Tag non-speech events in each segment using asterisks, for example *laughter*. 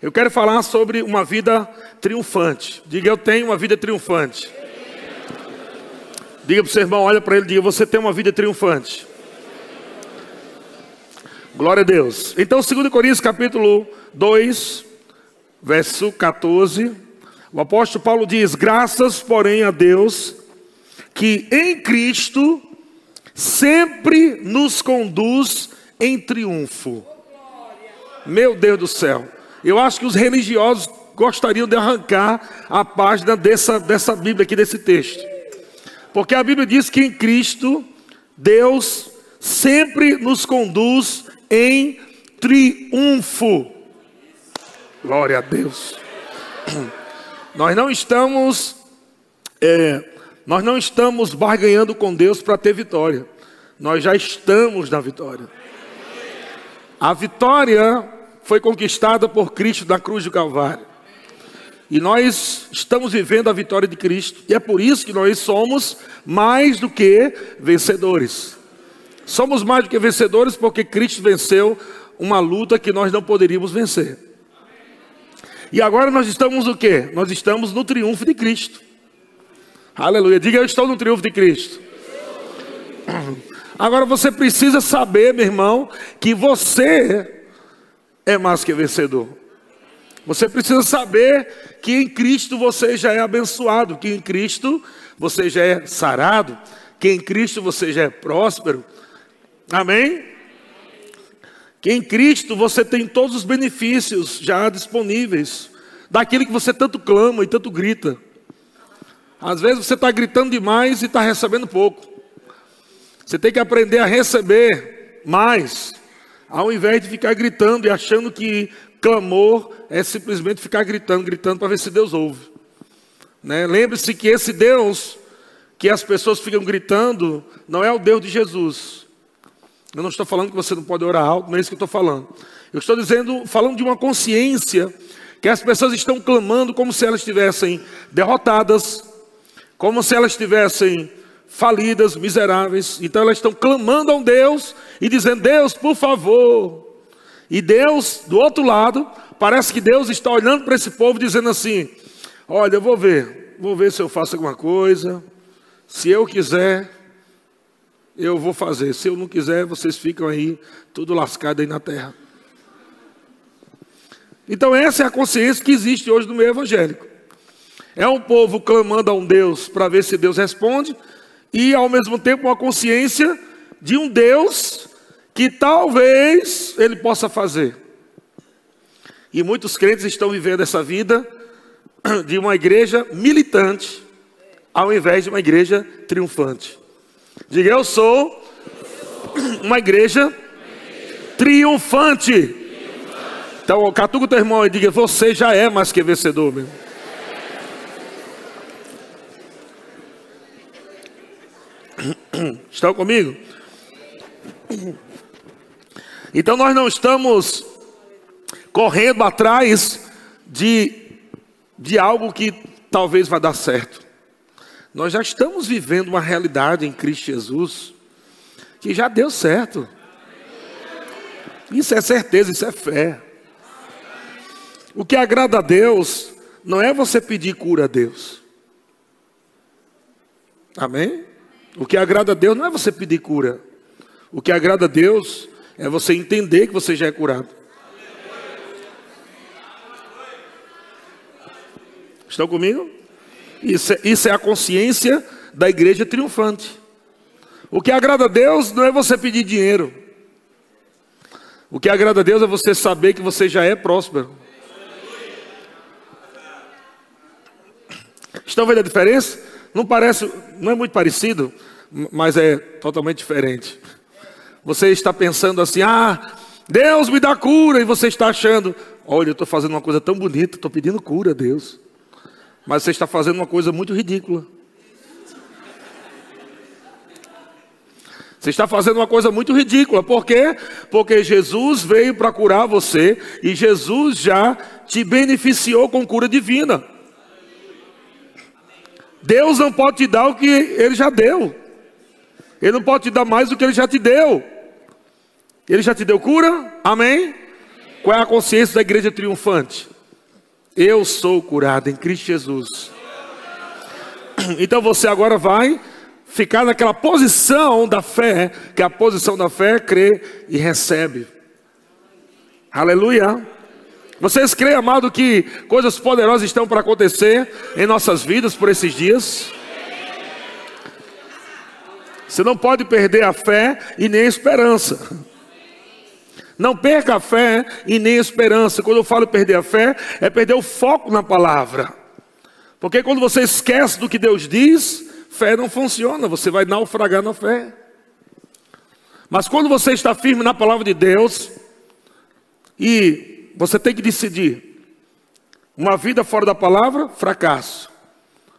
Eu quero falar sobre uma vida triunfante. Diga, eu tenho uma vida triunfante. Diga para o seu irmão, olha para ele diga, você tem uma vida triunfante. Glória a Deus. Então, 2 Coríntios capítulo 2, verso 14. O apóstolo Paulo diz: Graças, porém, a Deus, que em Cristo sempre nos conduz em triunfo. Meu Deus do céu. Eu acho que os religiosos gostariam de arrancar a página dessa, dessa Bíblia aqui, desse texto. Porque a Bíblia diz que em Cristo, Deus sempre nos conduz em triunfo. Glória a Deus. *clears throat* Nós não estamos, é, nós não estamos barganhando com Deus para ter vitória. Nós já estamos na vitória. A vitória foi conquistada por Cristo na cruz do Calvário. E nós estamos vivendo a vitória de Cristo. E é por isso que nós somos mais do que vencedores. Somos mais do que vencedores porque Cristo venceu uma luta que nós não poderíamos vencer. E agora nós estamos o quê? Nós estamos no triunfo de Cristo. Aleluia. Diga eu estou no triunfo de Cristo. Agora você precisa saber, meu irmão, que você é mais que vencedor. Você precisa saber que em Cristo você já é abençoado, que em Cristo você já é sarado, que em Cristo você já é próspero. Amém? Que em Cristo você tem todos os benefícios já disponíveis, daquilo que você tanto clama e tanto grita. Às vezes você está gritando demais e está recebendo pouco. Você tem que aprender a receber mais ao invés de ficar gritando e achando que clamor é simplesmente ficar gritando, gritando para ver se Deus ouve. Né? Lembre-se que esse Deus que as pessoas ficam gritando não é o Deus de Jesus. Eu não estou falando que você não pode orar alto, não é isso que eu estou falando. Eu estou dizendo, falando de uma consciência que as pessoas estão clamando como se elas estivessem derrotadas, como se elas estivessem falidas, miseráveis. Então elas estão clamando a um Deus e dizendo: Deus, por favor. E Deus, do outro lado, parece que Deus está olhando para esse povo dizendo assim: Olha, eu vou ver, vou ver se eu faço alguma coisa. Se eu quiser, eu vou fazer. Se eu não quiser, vocês ficam aí, tudo lascado aí na terra. Então, essa é a consciência que existe hoje no meio evangélico. É um povo clamando a um Deus para ver se Deus responde, e ao mesmo tempo uma consciência de um Deus que talvez ele possa fazer. E muitos crentes estão vivendo essa vida de uma igreja militante, ao invés de uma igreja triunfante. Diga, eu sou uma igreja triunfante. Então, catuca o teu irmão e diga, você já é mais que vencedor, meu. Estão comigo? Então nós não estamos correndo atrás de, de algo que talvez vá dar certo. Nós já estamos vivendo uma realidade em Cristo Jesus que já deu certo. Isso é certeza, isso é fé. O que agrada a Deus não é você pedir cura a Deus. Amém? O que agrada a Deus não é você pedir cura. O que agrada a Deus é você entender que você já é curado. Estão comigo? Isso é, isso é a consciência da igreja triunfante. O que agrada a Deus não é você pedir dinheiro. O que agrada a Deus é você saber que você já é próspero. Estão vendo a diferença? Não parece, não é muito parecido, mas é totalmente diferente. Você está pensando assim: ah, Deus me dá cura, e você está achando: olha, eu estou fazendo uma coisa tão bonita, estou pedindo cura a Deus. Mas você está fazendo uma coisa muito ridícula. Você está fazendo uma coisa muito ridícula. Por quê? Porque Jesus veio para curar você e Jesus já te beneficiou com cura divina. Deus não pode te dar o que Ele já deu. Ele não pode te dar mais do que Ele já te deu. Ele já te deu cura? Amém? Qual é a consciência da igreja triunfante? Eu sou curado em Cristo Jesus. *clears throat* Então você agora vai ficar naquela posição da fé, que é a posição da fé, crê e recebe. Aleluia. Vocês creem, amado, que coisas poderosas estão para acontecer em nossas vidas por esses dias? Você não pode perder a fé e nem a esperança. Não perca a fé e nem a esperança. Quando eu falo perder a fé, é perder o foco na palavra. Porque quando você esquece do que Deus diz, fé não funciona, você vai naufragar na fé. Mas quando você está firme na palavra de Deus, e você tem que decidir: uma vida fora da palavra, fracasso.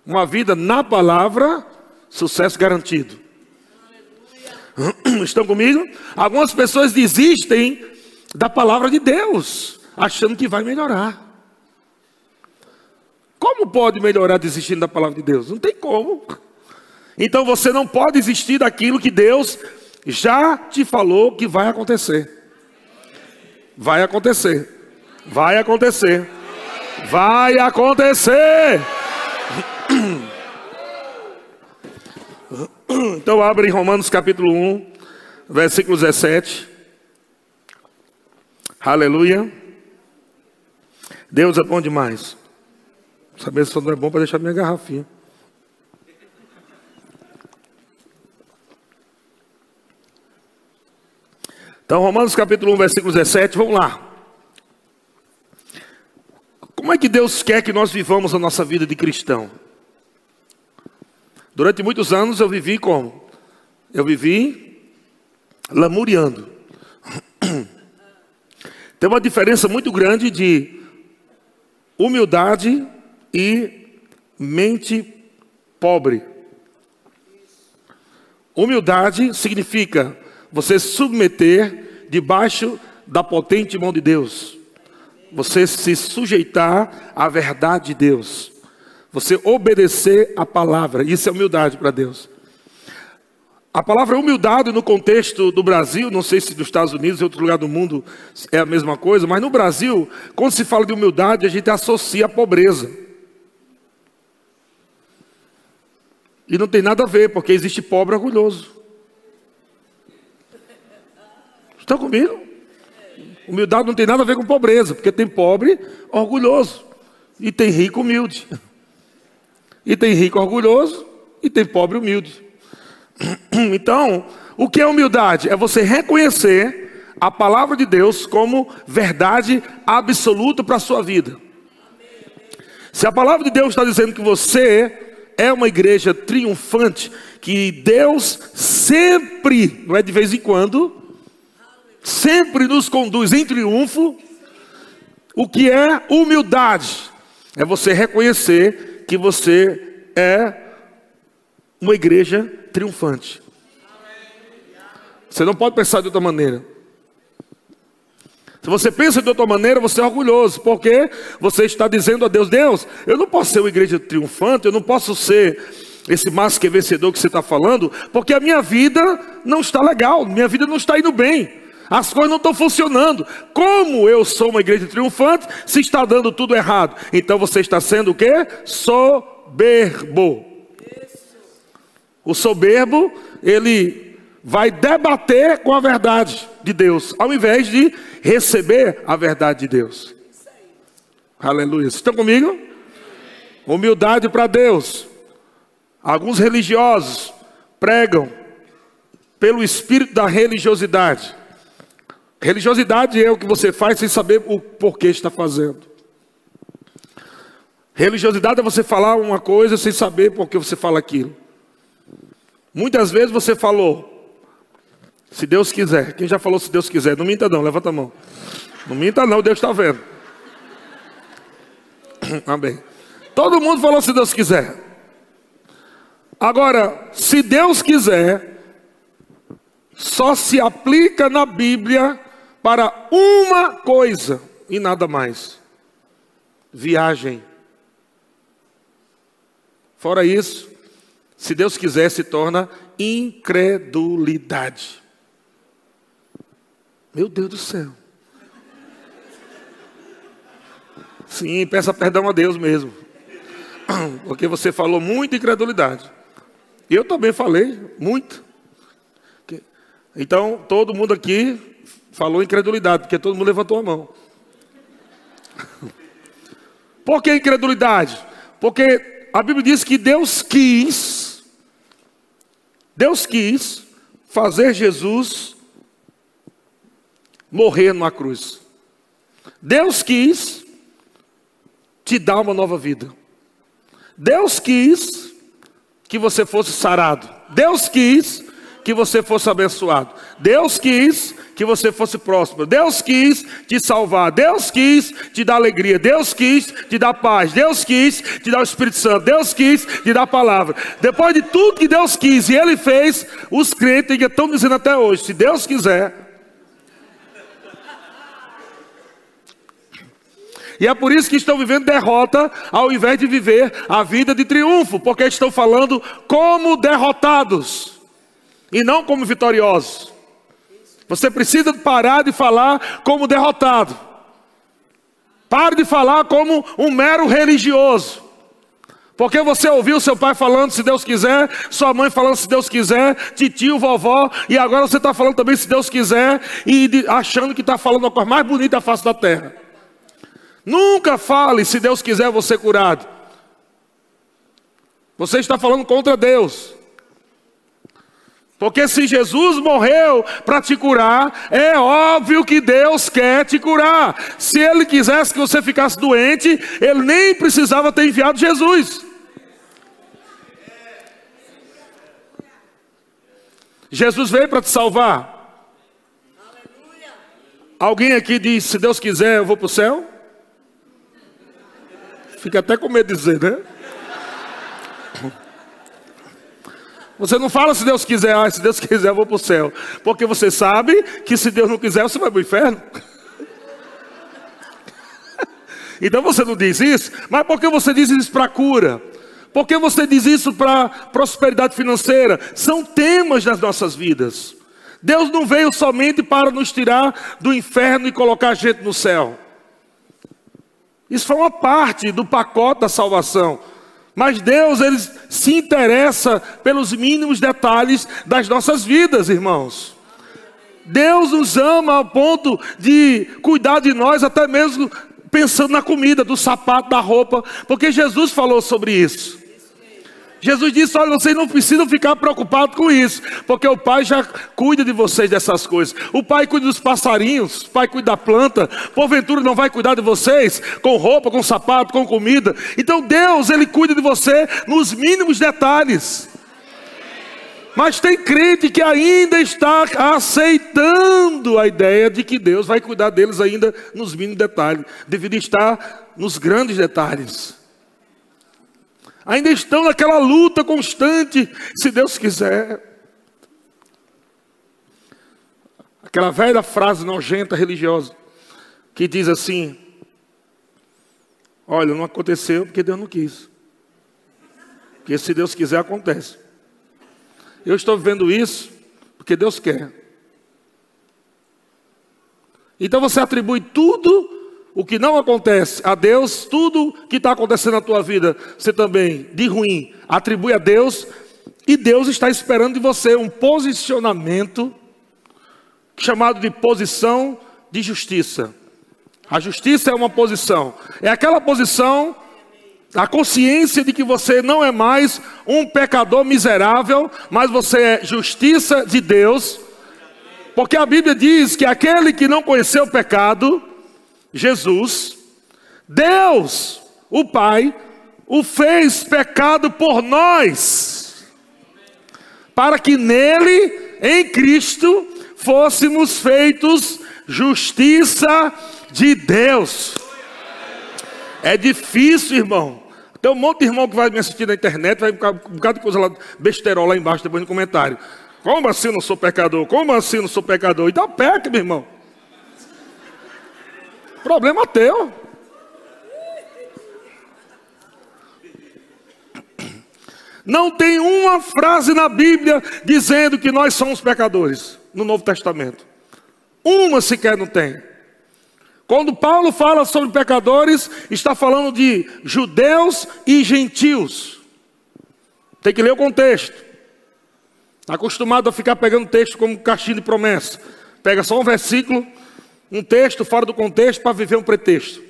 Uma vida na palavra, sucesso garantido. *clears throat* Estão comigo? Algumas pessoas desistem da palavra de Deus, achando que vai melhorar. Como pode melhorar desistindo da palavra de Deus? Não tem como. Então você não pode desistir daquilo que Deus já te falou que vai acontecer. Vai acontecer. Vai acontecer. Vai acontecer. *clears throat* *coughs* Então abre em Romanos capítulo 1, versículo 17. Aleluia. Deus é bom demais. Saber se não é bom para deixar minha garrafinha. Então, Romanos capítulo 1, versículo 17, vamos lá. Como é que Deus quer que nós vivamos a nossa vida de cristão? Durante muitos anos eu vivi como? Eu vivi lamuriando. Tem uma diferença muito grande de humildade e mente pobre. Humildade significa você submeter debaixo da potente mão de Deus. Você se sujeitar à verdade de Deus. Você obedecer a palavra. Isso é humildade para Deus. A palavra humildade no contexto do Brasil, não sei se dos Estados Unidos e outro lugar do mundo é a mesma coisa, mas no Brasil, quando se fala de humildade, a gente associa a pobreza. E não tem nada a ver, porque existe pobre orgulhoso. Estão comigo? Humildade não tem nada a ver com pobreza, porque tem pobre orgulhoso e tem rico humilde. E tem rico orgulhoso e tem pobre humilde. *clears throat* Então, o que é humildade? É você reconhecer a palavra de Deus como verdade absoluta para a sua vida. Se a palavra de Deus está dizendo que você é uma igreja triunfante, que Deus sempre, não é de vez em quando, sempre nos conduz em triunfo. O que é humildade? É você reconhecer que você é uma igreja triunfante. Você não pode pensar de outra maneira. Se você pensa de outra maneira, você é orgulhoso, porque você está dizendo a Deus: Deus, eu não posso ser uma igreja triunfante, eu não posso ser esse mais que vencedor que você está falando, porque a minha vida não está legal, minha vida não está indo bem, as coisas não estão funcionando. Como eu sou uma igreja triunfante se está dando tudo errado? Então você está sendo o que? Soberbo. O soberbo, ele vai debater com a verdade de Deus, ao invés de receber a verdade de Deus. Aleluia. Estão comigo? Humildade para Deus. Alguns religiosos pregam pelo espírito da religiosidade. Religiosidade é o que você faz sem saber o porquê está fazendo. Religiosidade é você falar uma coisa sem saber por que você fala aquilo. Muitas vezes você falou, se Deus quiser. Quem já falou se Deus quiser? Não minta não, levanta a mão. Não minta não, Deus está vendo. *clears throat* Amém. Todo mundo falou se Deus quiser. Agora, se Deus quiser, só se aplica na Bíblia para uma coisa e nada mais: viagem. Fora isso, se Deus quiser, se torna incredulidade. Meu Deus do céu. Sim, peça perdão a Deus mesmo. *clears throat* Porque você falou muita incredulidade. Eu também falei muito. Então, todo mundo aqui falou incredulidade, porque todo mundo levantou a mão. Por que incredulidade? Porque a Bíblia diz que Deus quis, Deus quis fazer Jesus morrer numa cruz. Deus quis te dar uma nova vida. Deus quis que você fosse sarado. Deus quis que você fosse abençoado. Deus quis que você fosse próspero. Deus quis te salvar. Deus quis te dar alegria. Deus quis te dar paz. Deus quis te dar o Espírito Santo. Deus quis te dar a palavra. Depois de tudo que Deus quis e Ele fez, os crentes estão dizendo até hoje: se Deus quiser. E é por isso que estão vivendo derrota, ao invés de viver a vida de triunfo, porque estão falando como derrotados e não como vitoriosos. Você precisa parar de falar como derrotado. Pare de falar como um mero religioso. Porque você ouviu seu pai falando se Deus quiser, sua mãe falando se Deus quiser, tio, vovó, e agora você está falando também se Deus quiser, e achando que está falando a coisa mais bonita da face da terra. Nunca fale se Deus quiser você curado. Você está falando contra Deus. Porque se Jesus morreu para te curar, é óbvio que Deus quer te curar. Se Ele quisesse que você ficasse doente, Ele nem precisava ter enviado Jesus. Jesus veio para te salvar. Alguém aqui diz: se Deus quiser, eu vou para o céu? Fica até com medo de dizer, né? Você não fala se Deus quiser, ah, se Deus quiser eu vou para o céu. Porque você sabe que se Deus não quiser você vai para o inferno. *laughs* então você não diz isso, mas por que você diz isso para cura? Por que você diz isso para prosperidade financeira? São temas das nossas vidas. Deus não veio somente para nos tirar do inferno e colocar a gente no céu. Isso foi uma parte do pacote da salvação. Mas Deus, ele se interessa pelos mínimos detalhes das nossas vidas, irmãos. Deus nos ama ao ponto de cuidar de nós, até mesmo pensando na comida, do sapato, da roupa, porque Jesus falou sobre isso. Jesus disse: Olha, vocês não precisam ficar preocupados com isso, porque o Pai já cuida de vocês dessas coisas. O Pai cuida dos passarinhos, o Pai cuida da planta. Porventura não vai cuidar de vocês com roupa, com sapato, com comida. Então Deus, Ele cuida de você nos mínimos detalhes. Mas tem crente que ainda está aceitando a ideia de que Deus vai cuidar deles ainda nos mínimos detalhes, devido estar nos grandes detalhes ainda estão naquela luta constante, se Deus quiser. Aquela velha frase nojenta religiosa, que diz assim: Olha, não aconteceu porque Deus não quis. Porque se Deus quiser, acontece. Eu estou vivendo isso porque Deus quer. Então você atribui tudo o que não acontece a Deus, tudo que está acontecendo na tua vida, você também, de ruim, atribui a Deus, e Deus está esperando de você um posicionamento chamado de posição de justiça. A justiça é uma posição, é aquela posição, a consciência de que você não é mais um pecador miserável, mas você é justiça de Deus, porque a Bíblia diz que aquele que não conheceu o pecado, Jesus, Deus, o Pai, o fez pecado por nós, para que nele, em Cristo, fôssemos feitos justiça de Deus. É difícil, irmão. Tem um monte de irmão que vai me assistir na internet, vai ficar um bocado de coisa lá, besterol lá embaixo, depois no comentário. Como assim não sou pecador? Como assim não sou pecador? Então peca, meu irmão. Problema teu. Não tem uma frase na Bíblia dizendo que nós somos pecadores no Novo Testamento. Uma sequer não tem. Quando Paulo fala sobre pecadores, está falando de judeus e gentios. Tem que ler o contexto. Está acostumado a ficar pegando texto como caixinha de promessa. Pega só um versículo, um texto fora do contexto para viver um pretexto.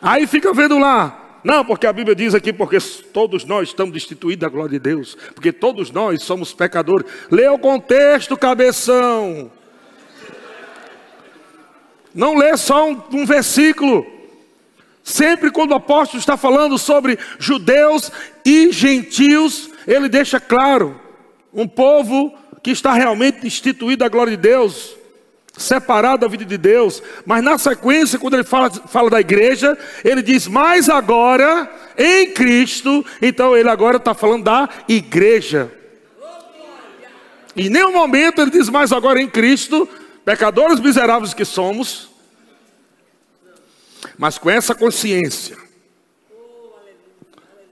Aí fica vendo lá. Não, porque a Bíblia diz aqui, porque todos nós estamos destituídos da glória de Deus. Porque todos nós somos pecadores. Lê o contexto, cabeção. Não lê só um, um versículo. Sempre quando o apóstolo está falando sobre judeus e gentios, ele deixa claro: um povo que está realmente instituído da glória de Deus, separado da vida de Deus. Mas na sequência, quando ele fala, fala da igreja, ele diz: Mas agora, em Cristo, então ele agora está falando da igreja. Em nenhum momento ele diz: Mas agora em Cristo, pecadores miseráveis que somos, mas com essa consciência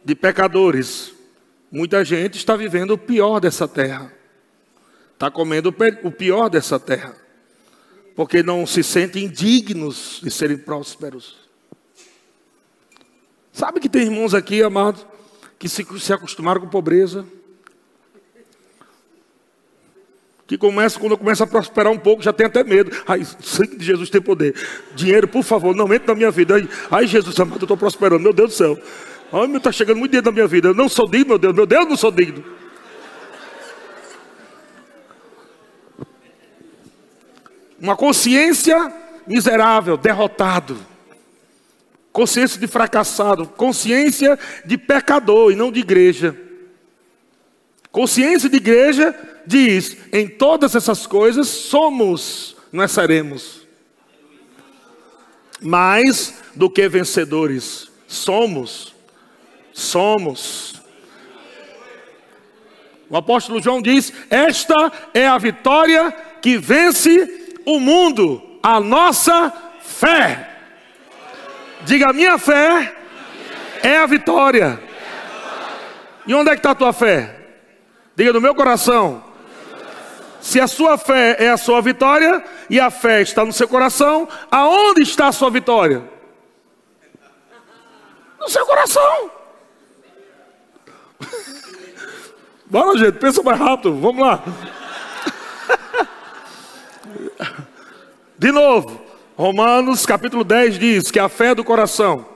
de pecadores, muita gente está vivendo o pior dessa terra, está comendo o pior dessa terra, porque não se sentem indignos de serem prósperos. Sabe que tem irmãos aqui, amados, que se, se acostumaram com pobreza, que começa, quando começa a prosperar um pouco, já tem até medo. Ai, sangue de Jesus tem poder. Dinheiro, por favor, não entre na minha vida. Ai, ai Jesus amado, eu estou prosperando. Meu Deus do céu. Ai, meu, está chegando muito dinheiro na minha vida. Eu não sou digno, meu Deus. Meu Deus, não sou digno. Uma consciência miserável, derrotado. Consciência de fracassado. Consciência de pecador e não de igreja. Consciência de igreja diz: em todas essas coisas somos, nós seremos. Mais do que vencedores. Somos. Somos. O apóstolo João diz: Esta é a vitória que vence o mundo, a nossa fé. Diga: minha fé é a vitória. E onde é que está a tua fé? Diga no meu coração. Se a sua fé é a sua vitória e a fé está no seu coração, aonde está a sua vitória? No seu coração. *laughs* Bora, gente, pensa mais rápido, vamos lá. De novo, Romanos capítulo 10 diz que a fé do coração.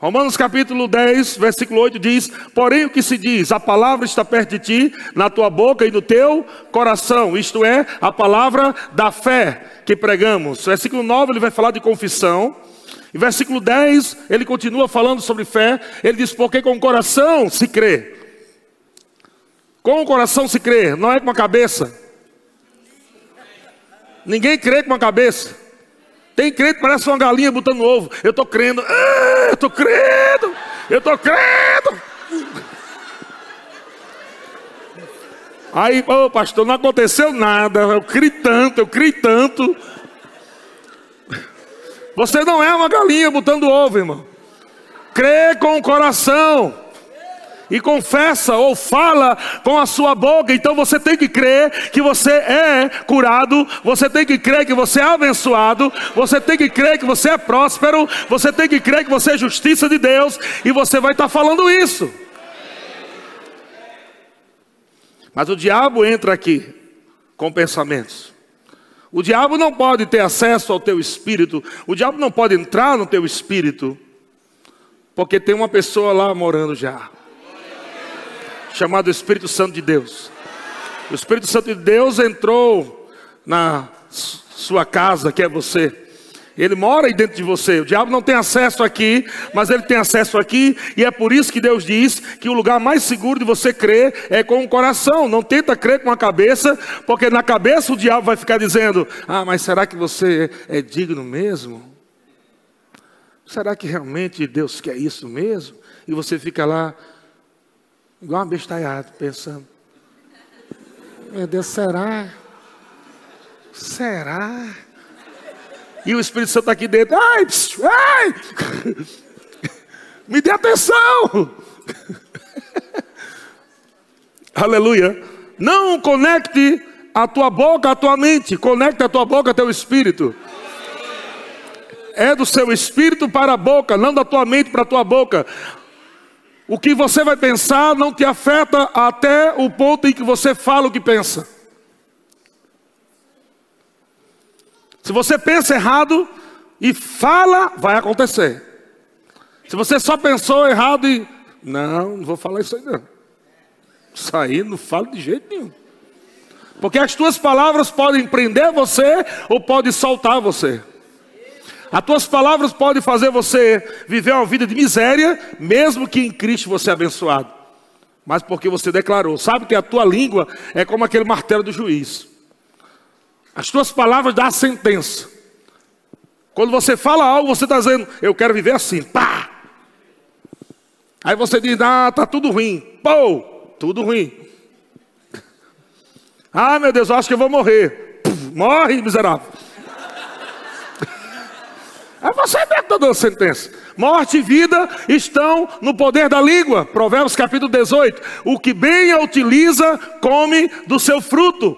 Romanos capítulo 10, versículo 8 diz: Porém, o que se diz, a palavra está perto de ti, na tua boca e no teu coração, isto é, a palavra da fé que pregamos. Versículo 9 ele vai falar de confissão. Em versículo 10 ele continua falando sobre fé. Ele diz: Porque com o coração se crê. Com o coração se crê, não é com a cabeça. Ninguém crê com a cabeça. Tem crente que parece uma galinha botando ovo. Eu estou crendo, ah, eu estou crendo, eu estou crendo. Aí, ô oh, pastor, não aconteceu nada. Eu criei tanto, eu criei tanto. Você não é uma galinha botando ovo, irmão. Crê com o coração e confessa ou fala com a sua boca, então você tem que crer que você é curado, você tem que crer que você é abençoado, você tem que crer que você é próspero, você tem que crer que você é justiça de Deus, e você vai estar falando isso. Mas o diabo entra aqui com pensamentos. O diabo não pode ter acesso ao teu espírito, o diabo não pode entrar no teu espírito, porque tem uma pessoa lá morando já chamado Espírito Santo de Deus. O Espírito Santo de Deus entrou na sua casa, que é você. Ele mora aí dentro de você. O diabo não tem acesso aqui, mas ele tem acesso aqui, e é por isso que Deus diz que o lugar mais seguro de você crer é com o coração. Não tenta crer com a cabeça, porque na cabeça o diabo vai ficar dizendo: Ah, mas será que você é digno mesmo? Será que realmente Deus quer isso mesmo? E você fica lá Igual uma bestalhada, pensando. Meu Deus, será? Será? E o Espírito Santo está aqui dentro. Ai, ai! Me dê atenção! Aleluia. Não conecte a tua boca à tua mente. Conecte a tua boca ao teu espírito. é do seu espírito para a boca, não da tua mente para a tua boca. O que você vai pensar não te afeta até o ponto em que você fala o que pensa. Se você pensa errado e fala, vai acontecer. Se você só pensou errado e. Não, não vou falar isso aí não. Isso aí não falo de jeito nenhum. Porque as tuas palavras podem prender você ou podem soltar você. As tuas palavras podem fazer você viver uma vida de miséria, mesmo que em Cristo você é abençoado. Mas porque você declarou. Sabe que a tua língua é como aquele martelo do juiz. As tuas palavras dão a sentença. Quando você fala algo, você está dizendo, eu quero viver assim. Pá! Aí você diz, ah, tá tudo ruim. Pô, tudo ruim. *laughs* Ah, meu Deus, eu acho que eu vou morrer. Morre, miserável. Aí você está dando sentença. Morte e vida estão no poder da língua. Provérbios capítulo 18. O que bem a utiliza, come do seu fruto.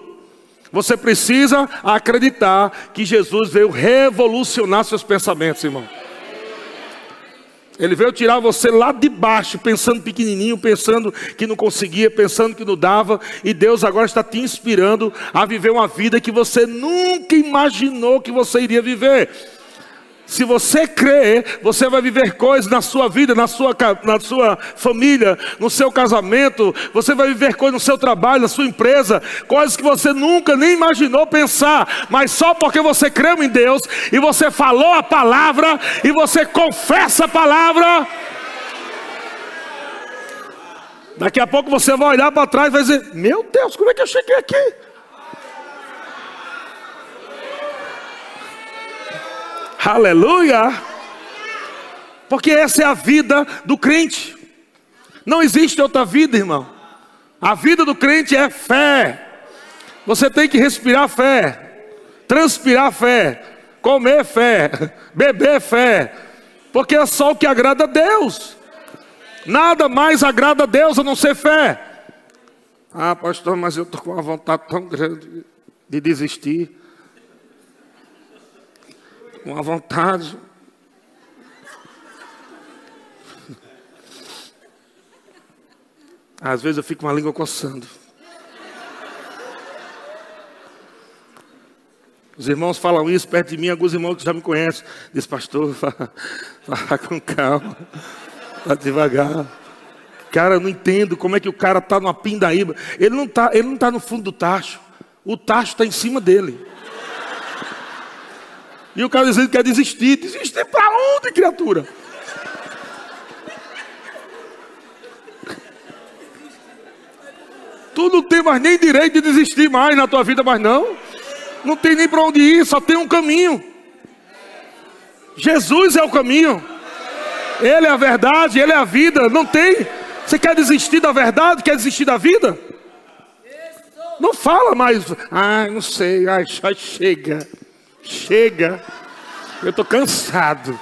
Você precisa acreditar que Jesus veio revolucionar seus pensamentos, irmão. Ele veio tirar você lá de baixo, pensando pequenininho, pensando que não conseguia, pensando que não dava, e Deus agora está te inspirando a viver uma vida que você nunca imaginou que você iria viver. Se você crer, você vai viver coisas na sua vida, na sua, na sua família, no seu casamento, você vai viver coisas no seu trabalho, na sua empresa, coisas que você nunca nem imaginou pensar, mas só porque você creu em Deus e você falou a palavra e você confessa a palavra. Daqui a pouco você vai olhar para trás e vai dizer: Meu Deus, como é que eu cheguei aqui? Aleluia! Porque essa é a vida do crente. Não existe outra vida, irmão. A vida do crente é fé. Você tem que respirar fé, transpirar fé, comer fé, *laughs* beber fé, porque é só o que agrada a Deus. Nada mais agrada a Deus a não ser fé. Ah, pastor, mas eu estou com uma vontade tão grande de desistir uma vontade. Às vezes eu fico com a língua coçando. Os irmãos falam isso perto de mim, alguns irmãos que já me conhecem. Diz, pastor, *laughs* fala, com calma, vá devagar. Cara, eu não entendo como é que o cara está numa pindaíba. Ele não está tá no fundo do tacho. O tacho está em cima dele. E o cara dizendo que quer desistir. Desistir para onde, criatura? Tu não tem mais nem direito de desistir mais na tua vida, mas não. Não tem nem para onde ir, só tem um caminho. Jesus é o caminho. Ele é a verdade, ele é a vida. Não tem. Você quer desistir da verdade? Quer desistir da vida? Não fala mais. Ai, não sei. Ai, só chega. Chega. Eu estou cansado.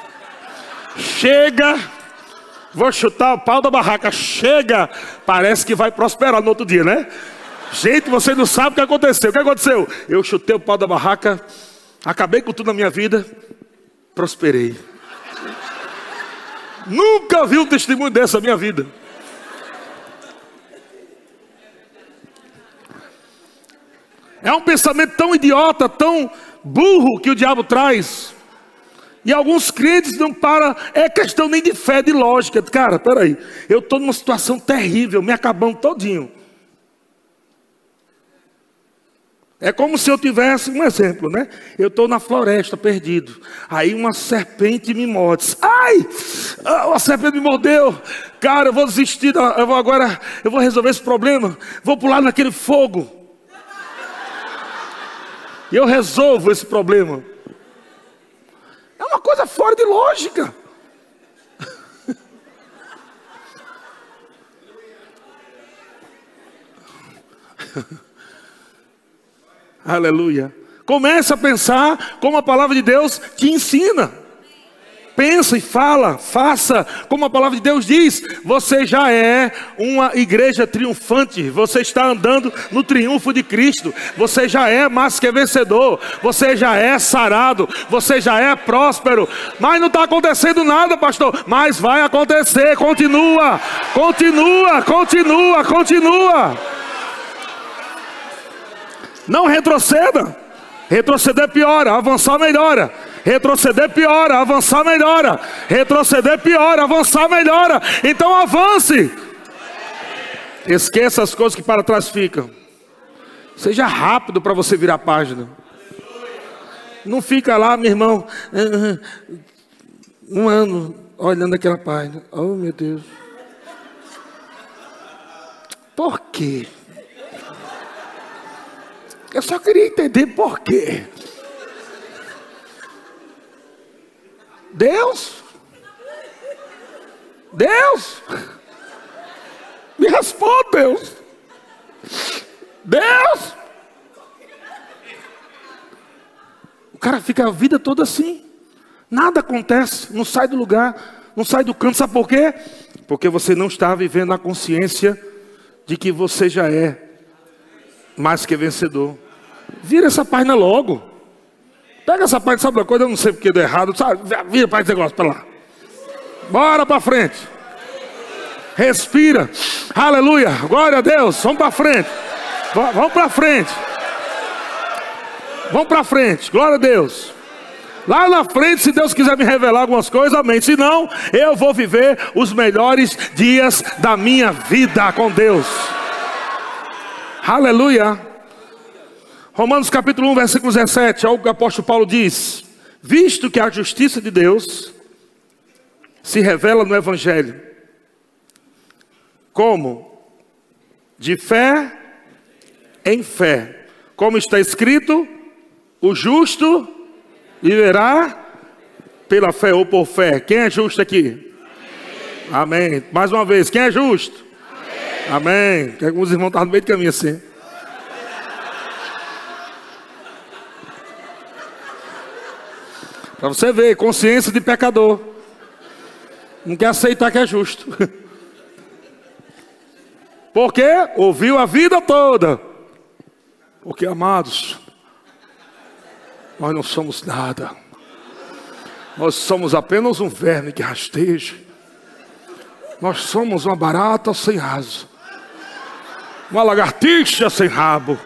Chega. Vou chutar o pau da barraca. Chega. Parece que vai prosperar no outro dia, né? Gente, você não sabe o que aconteceu. O que aconteceu? Eu chutei o pau da barraca. Acabei com tudo na minha vida. Prosperei. Nunca vi um testemunho dessa na minha vida. É um pensamento tão idiota, tão burro que o diabo traz. E alguns crentes não param, é questão nem de fé, de lógica. Cara, peraí, eu estou numa situação terrível, me acabando todinho. É como se eu tivesse um exemplo, né? Eu estou na floresta perdido. Aí uma serpente me morde. Ai! A serpente me mordeu. Cara, eu vou desistir. Eu vou agora, eu vou resolver esse problema. Vou pular naquele fogo. E eu resolvo esse problema. É uma coisa fora de lógica. *laughs* Aleluia. Começa a pensar como a palavra de Deus te ensina. Pensa e fala, faça, como a palavra de Deus diz, você já é uma igreja triunfante, você está andando no triunfo de Cristo, você já é mais que vencedor, você já é sarado, você já é próspero, mas não está acontecendo nada, pastor, mas vai acontecer, continua, continua, continua, continua. Não retroceda. Retroceder piora, avançar melhora. Retroceder piora, avançar melhora. Retroceder piora, avançar melhora. Então avance. Esqueça as coisas que para trás ficam. Seja rápido para você virar a página. Não fica lá, meu irmão, um ano olhando aquela página. Oh, meu Deus. Por quê? Eu só queria entender por quê. Deus? Deus? Me responda, Deus. Deus? O cara fica a vida toda assim. Nada acontece, não sai do lugar, não sai do canto. Sabe por quê? Porque você não está vivendo a consciência de que você já é mais que vencedor. Vira essa página logo. Pega essa página, sabe uma coisa? Eu não sei porque deu errado. Sabe? Vira para esse negócio para lá. Bora para frente. Respira. Aleluia. Glória a Deus. Vamos para frente. Vamos para frente. Vamos para frente. Glória a Deus. Lá na frente, se Deus quiser me revelar algumas coisas, amém. Se não, eu vou viver os melhores dias da minha vida com Deus. Aleluia. Romanos capítulo 1, versículo 17, algo que o apóstolo Paulo diz: Visto que a justiça de Deus se revela no Evangelho, como? De fé em fé. Como está escrito, o justo viverá pela fé ou por fé. Quem é justo aqui? Amém. Amém. Mais uma vez, quem é justo? Amém. Que alguns irmãos estavam no meio do caminho assim. Para você ver, consciência de pecador. Não quer aceitar que é justo. *laughs* Porque ouviu a vida toda. Porque, amados, nós não somos nada. Nós somos apenas um verme que rasteja. Nós somos uma barata sem asa uma lagartixa sem rabo.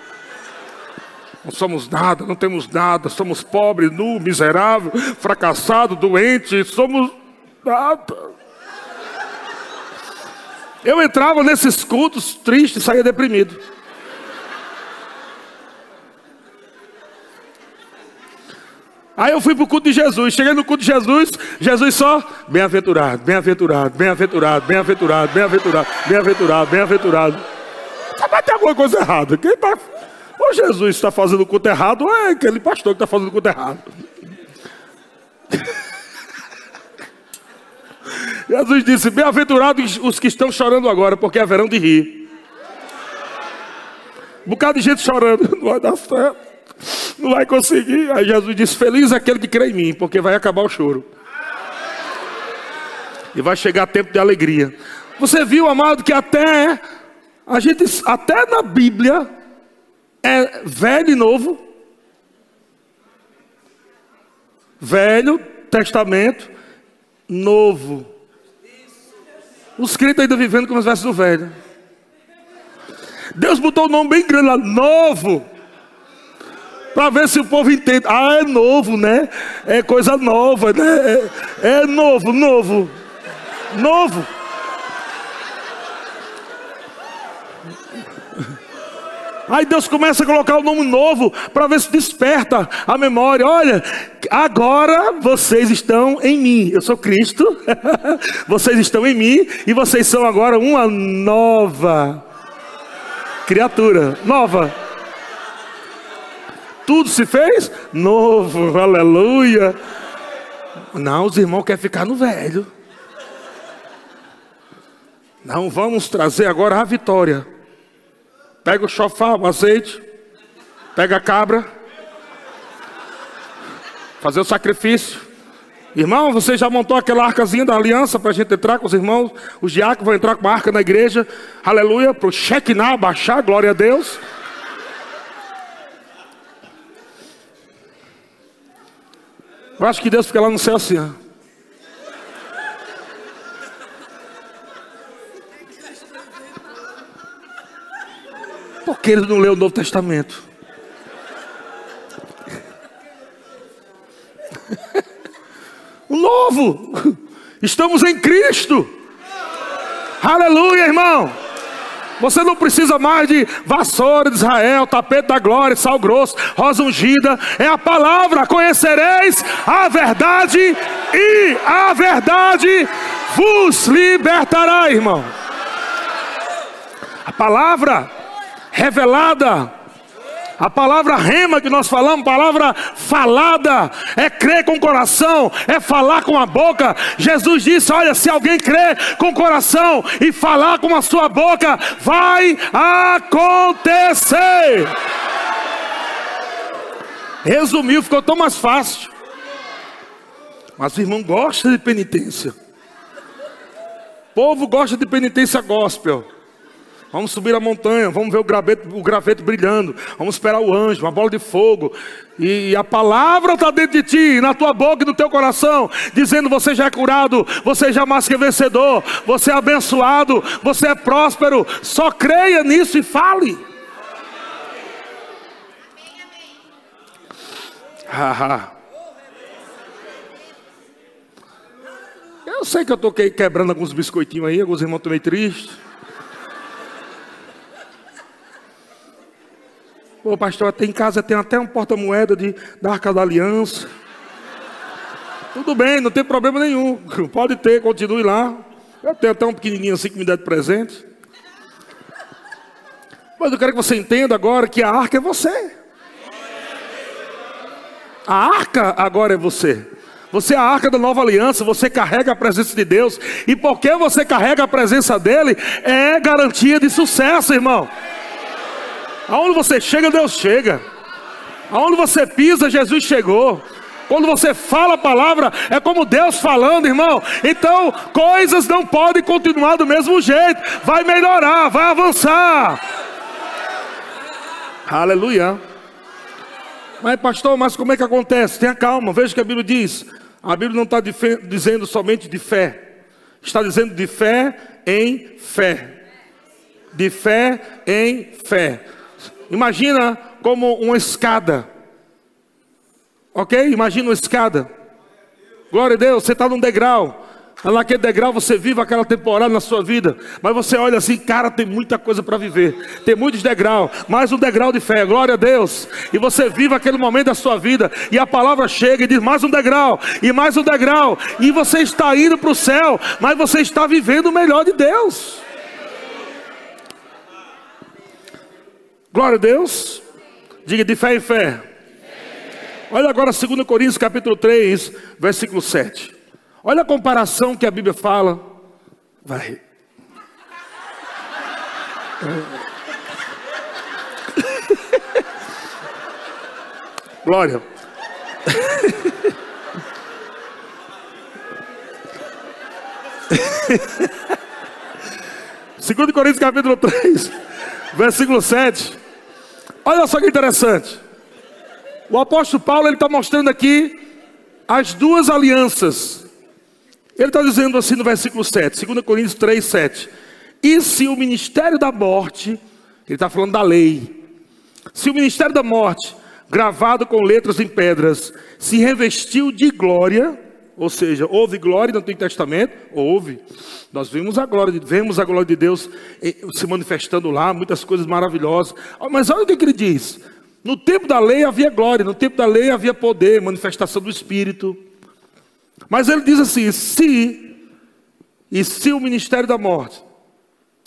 Não somos nada, não temos nada, somos pobres, nu, miserável, fracassado, doente, somos nada. Eu entrava nesses cultos triste e saía deprimido. Aí eu fui para o culto de Jesus. Cheguei no culto de Jesus, Jesus só bem-aventurado, bem-aventurado, bem-aventurado, bem-aventurado, bem-aventurado, bem-aventurado, bem-aventurado. Mas tem alguma coisa errada. Quem tá... Ou Jesus está fazendo culto errado, ou é aquele pastor que está fazendo culto errado. *laughs* Jesus disse: Bem-aventurados os que estão chorando agora, porque haverão de rir. Um bocado de gente chorando, *laughs* não vai dar certo, não vai conseguir. Aí Jesus disse: Feliz é aquele que crê em mim, porque vai acabar o choro. E vai chegar tempo de alegria. Você viu, amado, que até a gente, até na Bíblia, é velho e novo. Velho Testamento, novo. Os crentes ainda vivendo com os versos do velho. Deus botou o um nome bem grande lá, novo. Para ver se o povo entende. Ah, é novo, né? É coisa nova, né? É, é novo, novo. Novo. Aí Deus começa a colocar o nome novo para ver se desperta a memória. Olha, agora vocês estão em mim. Eu sou Cristo. *laughs* vocês estão em mim e vocês são agora uma nova criatura, nova. Tudo se fez novo. Aleluia. Não, os irmãos querem ficar no velho. Não vamos trazer agora a vitória. Pega o chofar, o azeite. Pega a cabra. Fazer o sacrifício. Irmão, você já montou aquela arcazinha da aliança para a gente entrar com os irmãos? Os diáconos vão entrar com uma arca na igreja. Aleluia, para o Shekinah baixar, glória a Deus. Eu acho que Deus fica lá no céu assim. Ó. que ele não leu o Novo Testamento? o novo. Estamos em Cristo. Aleluia, irmão. Você não precisa mais de vassoura de Israel, tapete da glória, sal grosso, rosa ungida. É a palavra. Conhecereis a verdade e a verdade vos libertará, irmão. A palavra revelada. A palavra rema que nós falamos, palavra falada, é crer com o coração, é falar com a boca. Jesus disse: Olha, se alguém crer com o coração e falar com a sua boca, vai acontecer. Resumiu, ficou tão mais fácil. Mas o irmão gosta de penitência. O povo gosta de penitência gospel. Vamos subir a montanha, vamos ver o graveto, o graveto brilhando, vamos esperar o anjo, uma bola de fogo. E a palavra está dentro de ti, na tua boca e no teu coração, dizendo: você já é curado, você já é mais que vencedor, você é abençoado, você é próspero. Só creia nisso e fale. Haha. Eu sei que eu estou quebrando alguns biscoitinhos aí, alguns irmãos estão meio tristes. Pô, pastor, até em casa tem até um porta-moeda da Arca da Aliança. Tudo bem, não tem problema nenhum. *laughs* Pode ter, continue lá. Eu tenho até um pequenininho assim que me dá de presente. Mas eu quero que você entenda agora que a arca é você. A arca agora é você. Você é a arca da nova aliança, você carrega a presença de Deus. E porque você carrega a presença dele, é garantia de sucesso, irmão. Aonde você chega, Deus chega. Aonde você pisa, Jesus chegou. Quando você fala a palavra, é como Deus falando, irmão. Então, coisas não podem continuar do mesmo jeito. Vai melhorar, vai avançar. Aleluia. Mas, pastor, mas como é que acontece? Tenha calma, veja o que a Bíblia diz. A Bíblia não está dizendo somente de fé, está dizendo de fé em fé. De fé em fé. Imagina como uma escada. Ok? Imagina uma escada. Glória a Deus, você está num degrau. Naquele degrau você vive aquela temporada na sua vida. Mas você olha assim, cara, tem muita coisa para viver. Tem muitos degraus. Mais um degrau de fé. Glória a Deus. E você vive aquele momento da sua vida. E a palavra chega e diz: mais um degrau. E mais um degrau. E você está indo para o céu. Mas você está vivendo o melhor de Deus. Glória a Deus. Diga de fé em fé. Olha agora 2 Coríntios capítulo 3, versículo 7. Olha a comparação que a Bíblia fala. Vai. *laughs* Glória. *laughs* Segundo Coríntios capítulo 3, versículo 7. Olha só que interessante. O apóstolo Paulo ele está mostrando aqui as duas alianças. Ele está dizendo assim no versículo 7, 2 Coríntios 3, 7. E se o ministério da morte, ele está falando da lei, se o ministério da morte, gravado com letras em pedras, se revestiu de glória, ou seja, houve glória no Antigo Testamento? Houve. Nós vimos a glória, vemos a glória de Deus eh, se manifestando lá, muitas coisas maravilhosas. Mas olha o que ele diz. No tempo da lei havia glória, no tempo da lei havia poder, manifestação do Espírito. Mas ele diz assim: se, e se o ministério da morte,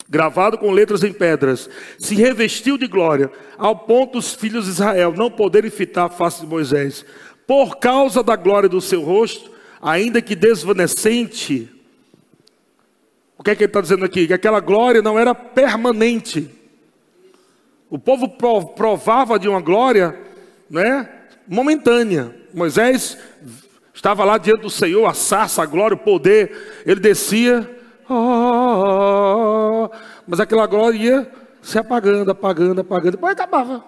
gravado com letras em pedras, se revestiu de glória, ao ponto dos filhos de Israel não poderem fitar a face de Moisés, por causa da glória do seu rosto, ainda que desvanecente. O que é que ele está dizendo aqui? Que aquela glória não era permanente. O povo provava de uma glória né, momentânea. Moisés Estava lá diante do Senhor, a sarça, a glória, o poder. Ele descia, oh, mas aquela glória ia se apagando, apagando, apagando, depois acabava.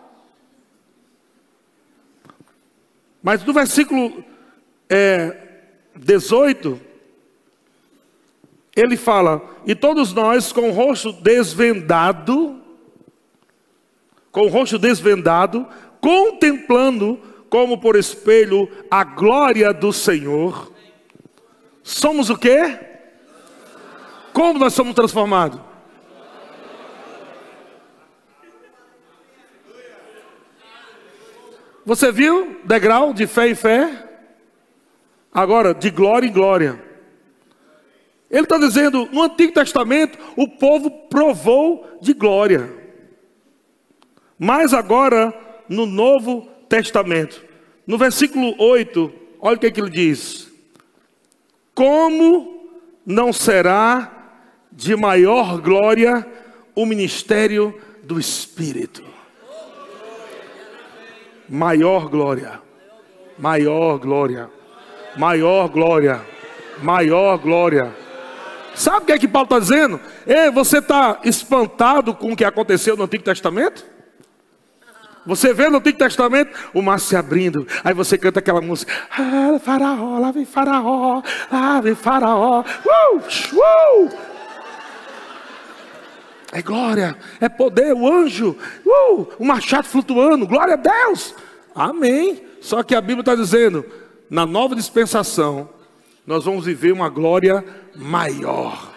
Mas no versículo é, 18, ele fala: E todos nós, com o rosto desvendado, com o rosto desvendado, contemplando como por espelho a glória do Senhor, somos o quê? Como nós somos transformados? Você viu degrau de fé em fé? Agora, de glória em glória. Ele está dizendo: no Antigo Testamento, o povo provou de glória. Mas agora, no Novo Testamento, no versículo 8, olha o que, é que ele diz: Como não será de maior glória o ministério do Espírito? Maior glória, maior glória, maior glória, maior glória. Sabe o que é que Paulo está dizendo? Ei, você está espantado com o que aconteceu no Antigo Testamento? Você vê no Antigo Testamento o mar se abrindo, aí você canta aquela música, ah, faraó, lá vem faraó, lá vem faraó, uh, uh. É glória, é poder, o anjo, uh, o machado flutuando, glória a Deus, amém. Só que a Bíblia está dizendo, na nova dispensação, nós vamos viver uma glória maior.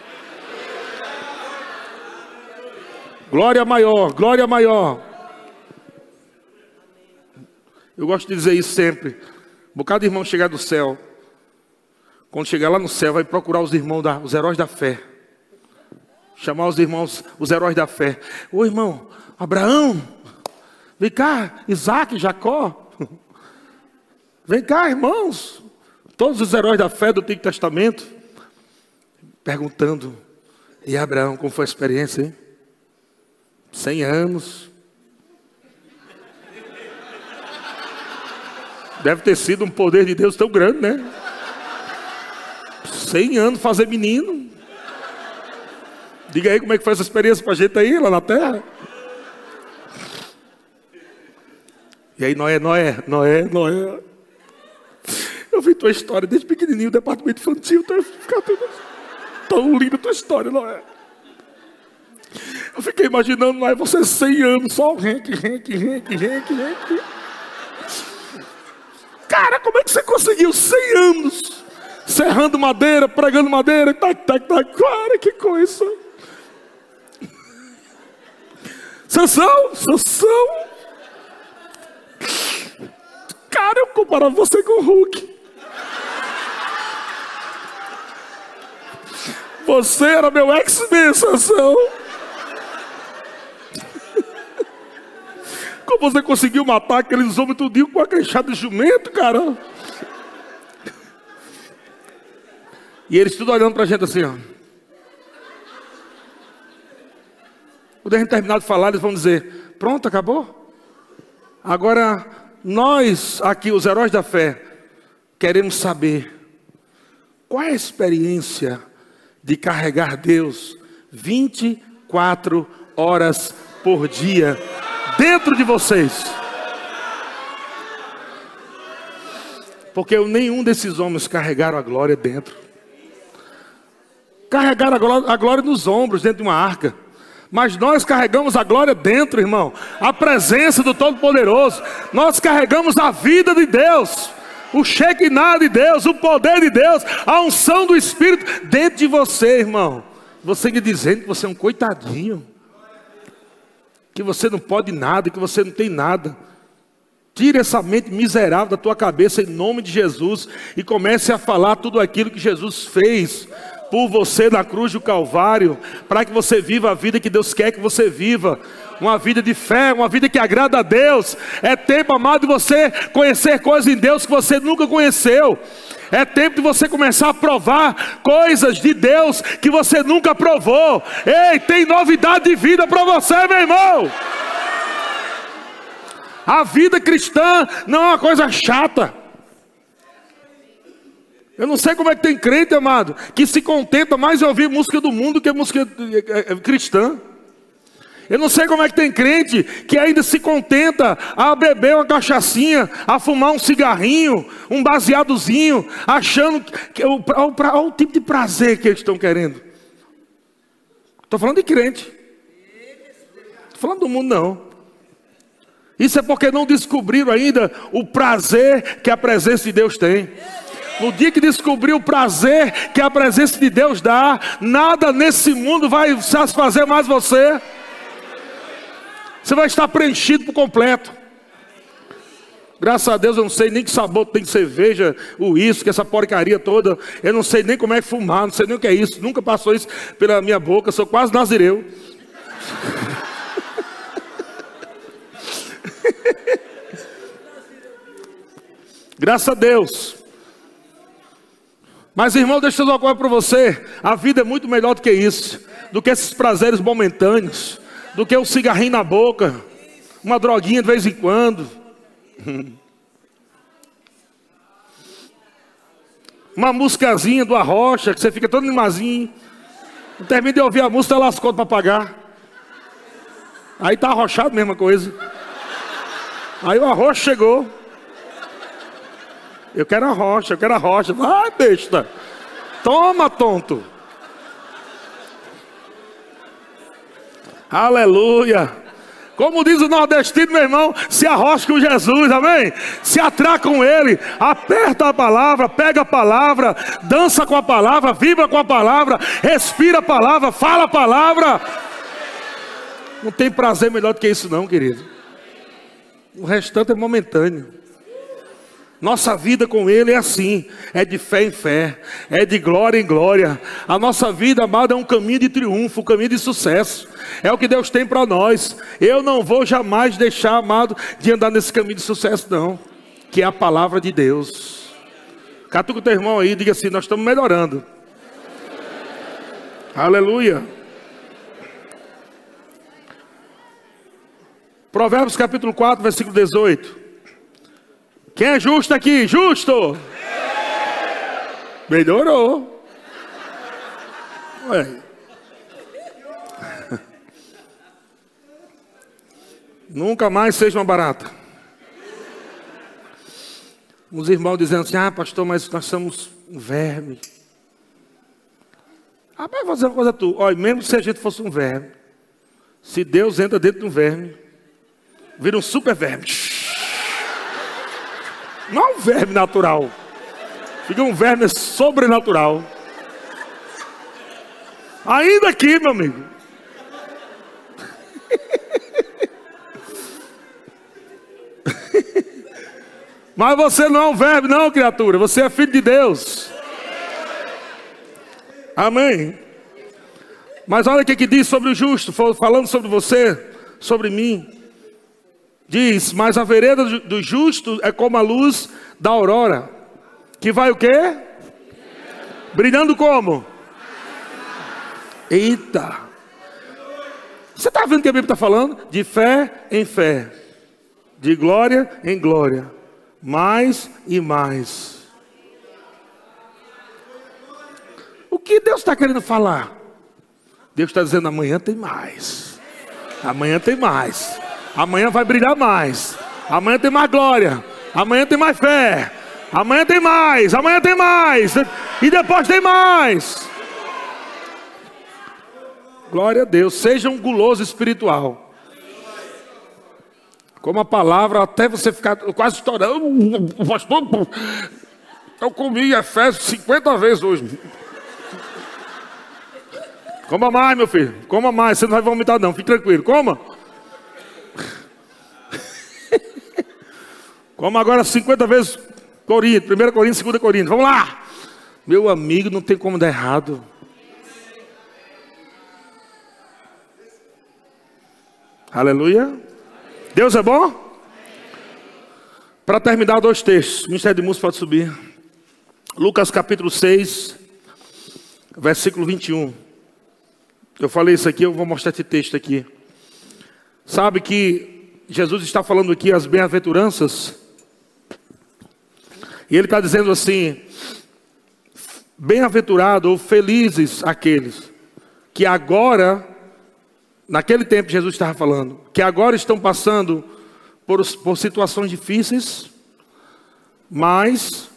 Glória maior, glória maior. Eu gosto de dizer isso sempre. Um bocado de irmão chegar do céu. Quando chegar lá no céu, vai procurar os irmãos, da, os heróis da fé. Chamar os irmãos, os heróis da fé. Ô irmão, Abraão, vem cá, Isaac, Jacó. Vem cá, irmãos. Todos os heróis da fé do Antigo Testamento, perguntando: E Abraão, como foi a experiência? Hein? Cem anos. Deve ter sido um poder de Deus tão grande, né? Cem anos fazer menino. Diga aí como é que foi essa experiência para a gente aí, lá na terra. E aí, Noé, Noé, Noé, Noé. Eu vi tua história desde pequenininho, departamento infantil, tá, tão linda tua história, não é? Eu fiquei imaginando, não é você 100 anos, só renque, renque, renque, renque, renque. Cara, como é que você conseguiu 100 anos? Serrando madeira, pregando madeira, tac, tac, tac. Cara, que coisa. Sansão, Sansão. Cara, eu comparava você com o Hulk. Você era meu ex-men, Sansão. Como você conseguiu matar aqueles homens tudinho com a queixada de jumento, cara? E eles tudo olhando para a gente assim, ó. Quando a gente terminar de falar, eles vão dizer: Pronto, acabou? Agora, nós aqui, os heróis da fé, queremos saber qual é a experiência de carregar Deus 24 horas por dia dentro de vocês. Porque nenhum desses homens carregaram a glória dentro. Carregaram a glória, a glória nos ombros, dentro de uma arca. Mas nós carregamos a glória dentro, irmão. A presença do Todo-Poderoso. Nós carregamos a vida de Deus o Shekinah de Deus, o poder de Deus, a unção do Espírito dentro de você, irmão. Você ainda dizendo que você é um coitadinho, que você não pode nada, que você não tem nada. Tire essa mente miserável da tua cabeça em nome de Jesus e comece a falar tudo aquilo que Jesus fez por você na cruz do Calvário, para que você viva a vida que Deus quer que você viva uma vida de fé, uma vida que agrada a Deus. É tempo, amado, de você conhecer coisas em Deus que você nunca conheceu. É tempo de você começar a provar coisas de Deus que você nunca provou. Ei, tem novidade de vida para você, meu irmão. A vida cristã não é uma coisa chata. Eu não sei como é que tem crente, amado, que se contenta mais em ouvir música do mundo que música é, é, cristã. Eu não sei como é que tem crente que ainda se contenta a beber uma cachaçinha, a fumar um cigarrinho, um baseadozinho, achando que o, o, o tipo de prazer que eles estão querendo. Estou falando de crente. Estou falando do mundo, não. Isso é porque não descobriram ainda o prazer que a presença de Deus tem. No dia que descobrir o prazer que a presença de Deus dá, nada nesse mundo vai satisfazer mais você. Você vai estar preenchido por completo. Graças a Deus eu não sei nem que sabor tem cerveja, o uísque, essa porcaria toda. Eu não sei nem como é fumar, não sei nem o que é isso. Nunca passou isso pela minha boca, sou quase nazireu. *laughs* Graças a Deus. Mas irmão, deixa eu dizer uma coisa para você: a vida é muito melhor do que isso, do que esses prazeres momentâneos do que um cigarrinho na boca, uma droguinha de vez em quando. Uma músicazinha do Arrocha, que você fica todo animazinho. Não termina de ouvir a música, as contas para pagar. Aí tá arrochado, mesma coisa. Aí o arrocha chegou. Eu quero a rocha, eu quero a rocha. Vai, besta. Toma, tonto. Aleluia. Como diz o nordestino, meu irmão, se arrocha com Jesus, amém? Se atrai com Ele, aperta a palavra, pega a palavra, dança com a palavra, vibra com a palavra, respira a palavra, fala a palavra. Não tem prazer melhor do que isso, não, querido. O restante é momentâneo. Nossa vida com Ele é assim, é de fé em fé, é de glória em glória. A nossa vida, amado, é um caminho de triunfo, um caminho de sucesso. É o que Deus tem para nós. Eu não vou jamais deixar, amado, de andar nesse caminho de sucesso, não. Que é a palavra de Deus. Catuca o teu irmão aí, diga assim: nós estamos melhorando. Aleluia. Provérbios capítulo 4, versículo 18. Quem é justo aqui? Justo! Melhorou. Ué. *laughs* Nunca mais seja uma barata. Os irmãos dizendo assim: Ah, pastor, mas nós somos um verme. Ah, mas vou dizer uma coisa tu. Olha, mesmo se a gente fosse um verme, se Deus entra dentro de um verme, vira um super verme. Não é um verme natural. Fica um verme sobrenatural. Ainda aqui, meu amigo. *laughs* Mas você não é um verme, não, criatura. Você é filho de Deus. Amém. Mas olha o que, que diz sobre o justo, falando sobre você, sobre mim. Diz, mas a vereda do justo é como a luz da aurora, que vai o quê? Brilhando como? Eita! Você está vendo o que a Bíblia está falando? De fé em fé, de glória em glória, mais e mais. O que Deus está querendo falar? Deus está dizendo: amanhã tem mais, amanhã tem mais. Amanhã vai brilhar mais. Amanhã tem mais glória. Amanhã tem mais fé. Amanhã tem mais. Amanhã tem mais. E depois tem mais. Glória a Deus. Seja um guloso espiritual. Como a palavra, até você ficar quase estourando. Eu comi Efésios 50 vezes hoje. Coma mais, meu filho. Coma mais. Você não vai vomitar, não. Fique tranquilo. Coma. Como agora 50 vezes Coríntios, 1 Coríntios, 2 Coríntios. Vamos lá. Meu amigo, não tem como dar errado. Aleluia. Deus é bom? Para terminar, dois textos. O Ministério de Música pode subir. Lucas capítulo 6, versículo 21. Eu falei isso aqui, eu vou mostrar esse texto aqui. Sabe que Jesus está falando aqui as bem-aventuranças e ele está dizendo assim: Bem-aventurado ou felizes aqueles que agora, naquele tempo Jesus estava falando, que agora estão passando por, por situações difíceis, mas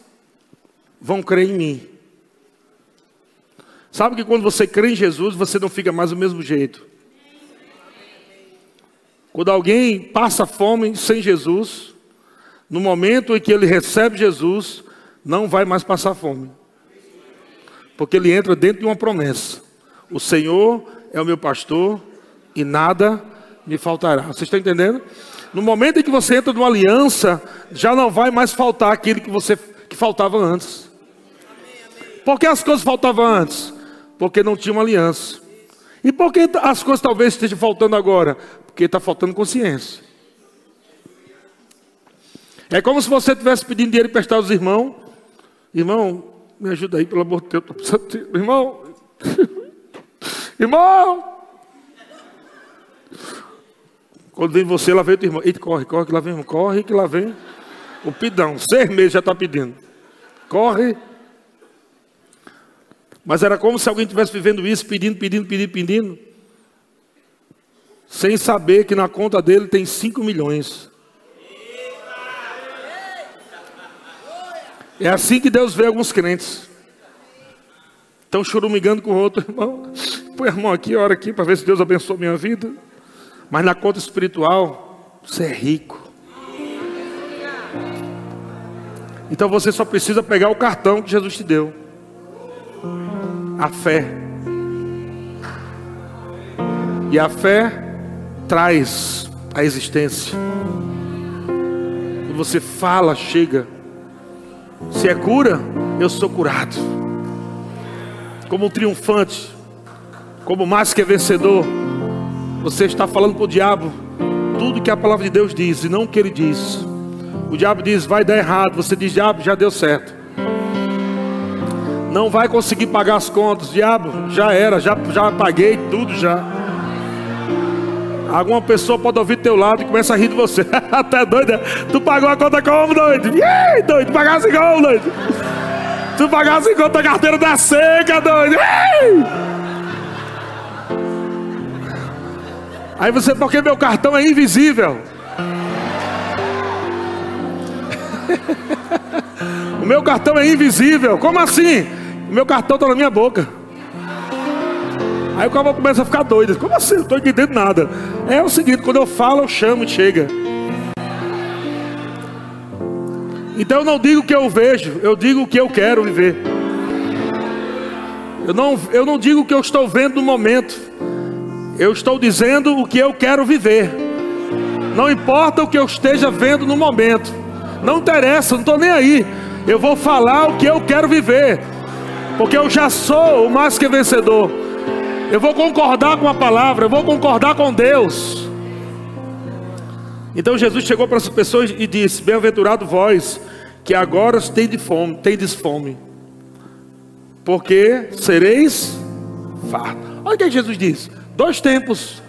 vão crer em mim. Sabe que quando você crê em Jesus, você não fica mais do mesmo jeito. Quando alguém passa fome sem Jesus, no momento em que ele recebe Jesus, não vai mais passar fome. Porque ele entra dentro de uma promessa. O Senhor é o meu pastor e nada me faltará. Vocês estão entendendo? No momento em que você entra numa aliança, já não vai mais faltar aquilo que você que faltava antes. Por que as coisas faltavam antes? Porque não tinha uma aliança. E por que as coisas talvez estejam faltando agora? Porque está faltando consciência. É como se você estivesse pedindo dinheiro emprestado aos irmãos. Irmão, me ajuda aí, pelo amor de Deus. Tô precisando de... Irmão, *laughs* irmão. Quando vem você, lá vem o teu irmão. Eita, corre, corre, que lá vem, corre, que lá vem. O pidão, seis meses já está pedindo. Corre. Mas era como se alguém estivesse vivendo isso, pedindo, pedindo, pedindo, pedindo. Sem saber que na conta dele tem cinco milhões. É assim que Deus vê alguns crentes. Estão chorumigando com o outro irmão. Põe a mão aqui, ora aqui, para ver se Deus abençoa minha vida. Mas na conta espiritual, você é rico. Então você só precisa pegar o cartão que Jesus te deu. A fé. E a fé traz a existência. E você fala, chega. Se é cura, eu sou curado. Como um triunfante, como mais que vencedor, você está falando para o diabo tudo que a palavra de Deus diz e não o que ele diz. O diabo diz, vai dar errado. Você diz, diabo, já deu certo. Não vai conseguir pagar as contas, diabo, já era, já, já paguei tudo já. Alguma pessoa pode ouvir teu lado e começa a rir de você. *laughs* Até doido. Né? Tu pagou a conta como, doido? Ih, doido, pagasse como, doido? Tu pagasse conta a carteira da seca, doido. Ih! Aí você, porque meu cartão é invisível. *laughs* o meu cartão é invisível. Como assim? O meu cartão está na minha boca. Aí o cara começa a ficar doido. Como assim? Não estou entendendo nada. É o seguinte, quando eu falo, eu chamo e chega. Então eu não digo o que eu vejo, eu digo o que eu quero viver. Eu não, eu não digo o que eu estou vendo no momento. Eu estou dizendo o que eu quero viver. Não importa o que eu esteja vendo no momento. Não interessa, não estou nem aí. Eu vou falar o que eu quero viver. Porque eu já sou o mais que vencedor. Eu vou concordar com a palavra, eu vou concordar com Deus. Então Jesus chegou para as pessoas e disse: Bem-aventurado vós, que agora tendes fome, tendes fome, porque sereis fartos. Olha o que Jesus diz: dois tempos.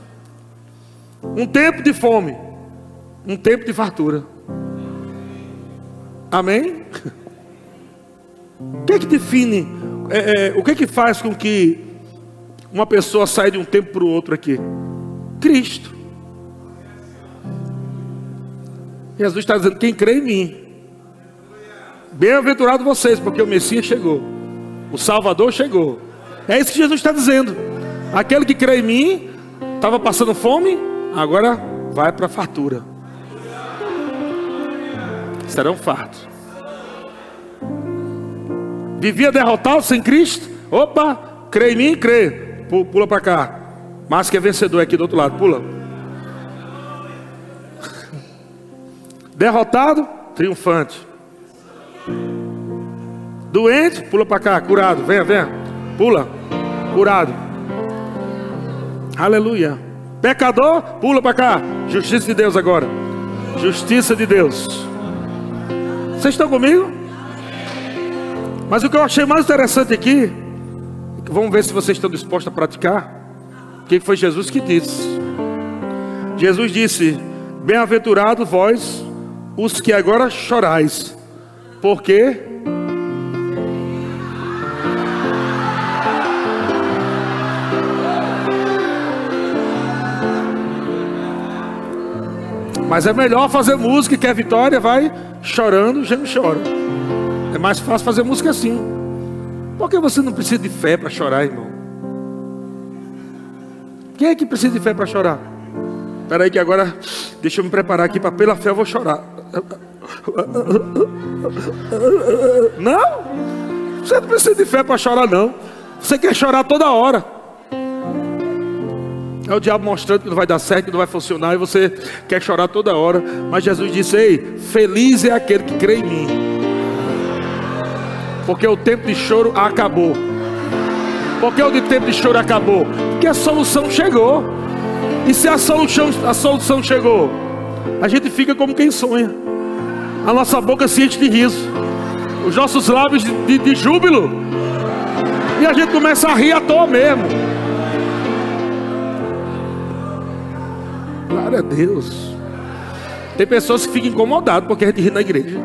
Um tempo de fome, um tempo de fartura. Amém? *laughs* O que é que define? É, é, o que é que faz com que uma pessoa sai de um tempo para o outro aqui? Cristo. Jesus está dizendo: quem crê em mim, bem-aventurado vocês, porque o Messias chegou, o Salvador chegou. É isso que Jesus está dizendo. Aquele que crê em mim, estava passando fome, agora vai para a fartura. Serão fartos. Vivia derrotado sem Cristo. Opa, crê em mim, crê. Pula para cá. Mas que é vencedor aqui do outro lado. Pula. Derrotado, triunfante. Doente, pula para cá. Curado. Venha, venha. Pula. Curado. Aleluia. Pecador, pula para cá. Justiça de Deus agora. Justiça de Deus. Vocês estão comigo? Mas o que eu achei mais interessante aqui Vamos ver se vocês estão dispostos a praticar. O que foi Jesus que disse? Jesus disse: Bem-aventurado vós, os que agora chorais, porque Mas é melhor fazer música que é vitória vai chorando, já não chora. É mais fácil fazer música assim. Por que você não precisa de fé para chorar, irmão? Quem é que precisa de fé para chorar? Espera aí que agora, deixa eu me preparar aqui para pela fé eu vou chorar. Não, você não precisa de fé para chorar não. Você quer chorar toda hora. É o diabo mostrando que não vai dar certo, que não vai funcionar, e você quer chorar toda hora. Mas Jesus disse: Ei, feliz é aquele que crê em mim, porque o tempo de choro acabou. Porque o tempo de choro acabou? Porque a solução chegou. E se a solução, a solução chegou, a gente fica como quem sonha. A nossa boca se enche de riso, os nossos lábios de, de, de júbilo, e a gente começa a rir à toa mesmo. Glória a Deus. Tem pessoas que ficam incomodadas porque a gente ri na igreja.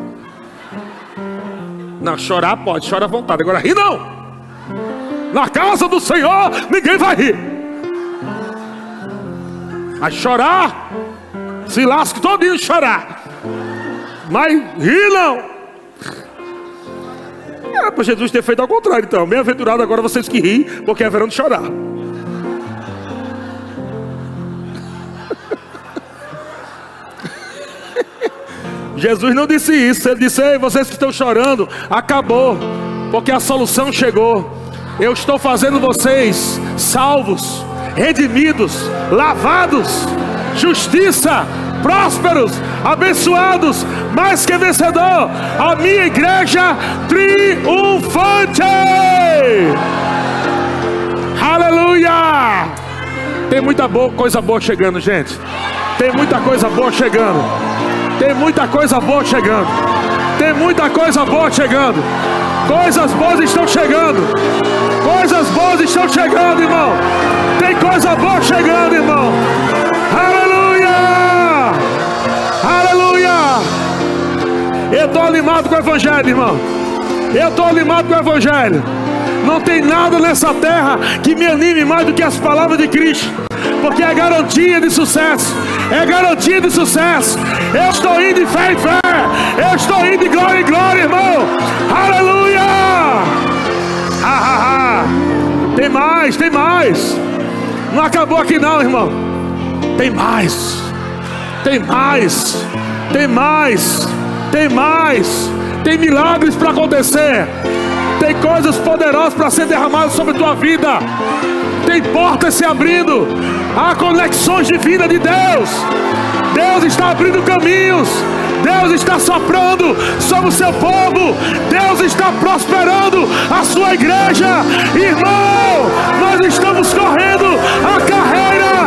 Não, chorar pode, chora à vontade. Agora rir não. Na casa do Senhor ninguém vai rir. Mas chorar, se lasca todinho chorar. Mas rir não. Era para Jesus ter feito ao contrário, então. Bem-aventurado agora vocês que ri, porque é verão de chorar. Jesus não disse isso, ele disse: Ei, vocês que estão chorando, acabou, porque a solução chegou. Eu estou fazendo vocês salvos, redimidos, lavados, justiça, prósperos, abençoados, mais que vencedor. A minha igreja triunfante. Aleluia! Tem muita boa, coisa boa chegando, gente. Tem muita coisa boa chegando. Tem muita coisa boa chegando. Tem muita coisa boa chegando. Coisas boas estão chegando. Coisas boas estão chegando, irmão. Tem coisa boa chegando, irmão. Aleluia! Aleluia! Eu estou animado com o Evangelho, irmão. Eu estou animado com o Evangelho. Não tem nada nessa terra que me anime mais do que as palavras de Cristo, porque é garantia de sucesso. É garantia de sucesso. Eu estou indo de fé em fé. Eu estou indo de glória em glória, irmão. Aleluia! Ah, ah, ah. Tem mais, tem mais. Não acabou aqui não, irmão. Tem mais. Tem mais. Tem mais. Tem mais. Tem milagres para acontecer. Tem coisas poderosas para ser derramadas sobre tua vida tem portas se abrindo, há conexões de vida de Deus. Deus está abrindo caminhos, Deus está soprando sobre o seu povo, Deus está prosperando a sua igreja. Irmão, nós estamos correndo a carreira